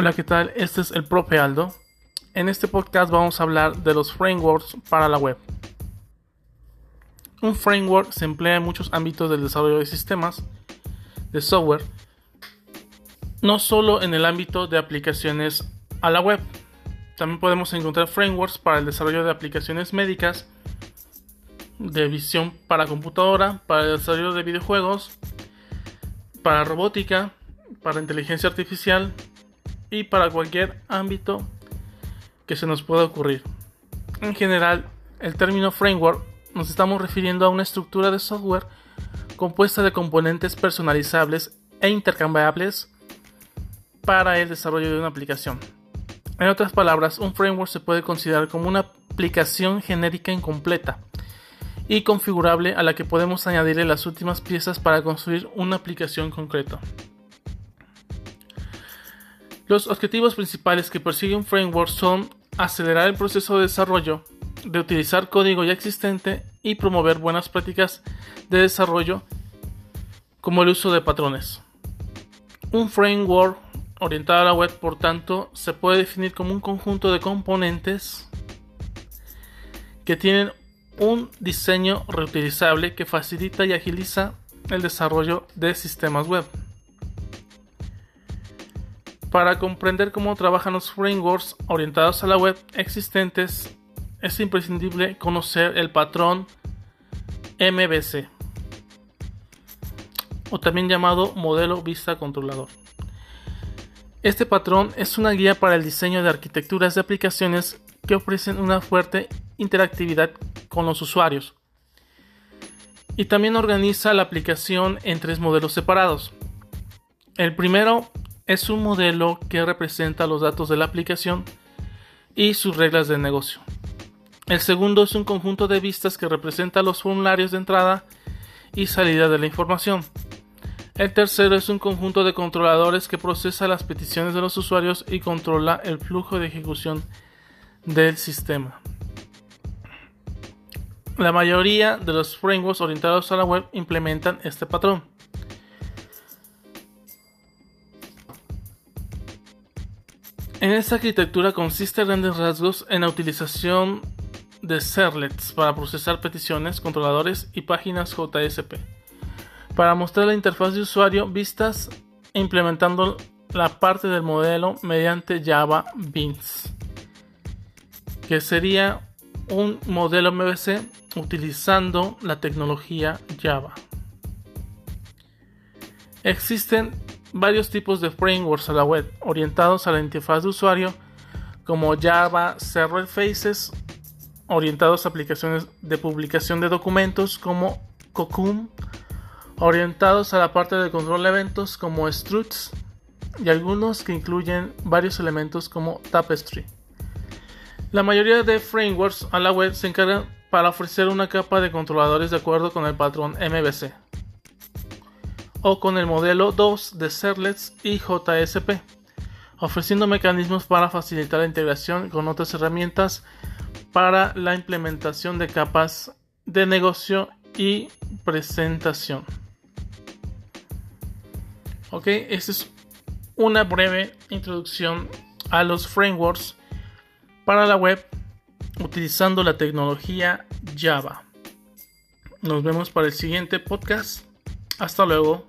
Hola, ¿qué tal? Este es el Profe Aldo. En este podcast vamos a hablar de los frameworks para la web. Un framework se emplea en muchos ámbitos del desarrollo de sistemas, de software, no solo en el ámbito de aplicaciones a la web. También podemos encontrar frameworks para el desarrollo de aplicaciones médicas, de visión para computadora, para el desarrollo de videojuegos, para robótica, para inteligencia artificial y para cualquier ámbito que se nos pueda ocurrir. En general, el término framework nos estamos refiriendo a una estructura de software compuesta de componentes personalizables e intercambiables para el desarrollo de una aplicación. En otras palabras, un framework se puede considerar como una aplicación genérica incompleta y configurable a la que podemos añadirle las últimas piezas para construir una aplicación concreta. Los objetivos principales que persigue un framework son acelerar el proceso de desarrollo, de utilizar código ya existente y promover buenas prácticas de desarrollo como el uso de patrones. Un framework orientado a la web, por tanto, se puede definir como un conjunto de componentes que tienen un diseño reutilizable que facilita y agiliza el desarrollo de sistemas web. Para comprender cómo trabajan los frameworks orientados a la web existentes, es imprescindible conocer el patrón MVC, o también llamado modelo vista controlador. Este patrón es una guía para el diseño de arquitecturas de aplicaciones que ofrecen una fuerte interactividad con los usuarios. Y también organiza la aplicación en tres modelos separados. El primero es un modelo que representa los datos de la aplicación y sus reglas de negocio. El segundo es un conjunto de vistas que representa los formularios de entrada y salida de la información. El tercero es un conjunto de controladores que procesa las peticiones de los usuarios y controla el flujo de ejecución del sistema. La mayoría de los frameworks orientados a la web implementan este patrón. En esta arquitectura consiste en grandes rasgos en la utilización de servlets para procesar peticiones, controladores y páginas JSP. Para mostrar la interfaz de usuario, vistas e implementando la parte del modelo mediante Java Beans, que sería un modelo MVC utilizando la tecnología Java. Existen varios tipos de frameworks a la web orientados a la interfaz de usuario como Java Server Faces, orientados a aplicaciones de publicación de documentos como Cocoon, orientados a la parte de control de eventos como Struts y algunos que incluyen varios elementos como Tapestry. La mayoría de frameworks a la web se encargan para ofrecer una capa de controladores de acuerdo con el patrón MVC o con el modelo 2 de Serlets y JSP, ofreciendo mecanismos para facilitar la integración con otras herramientas para la implementación de capas de negocio y presentación. Ok, esta es una breve introducción a los frameworks para la web utilizando la tecnología Java. Nos vemos para el siguiente podcast. Hasta luego.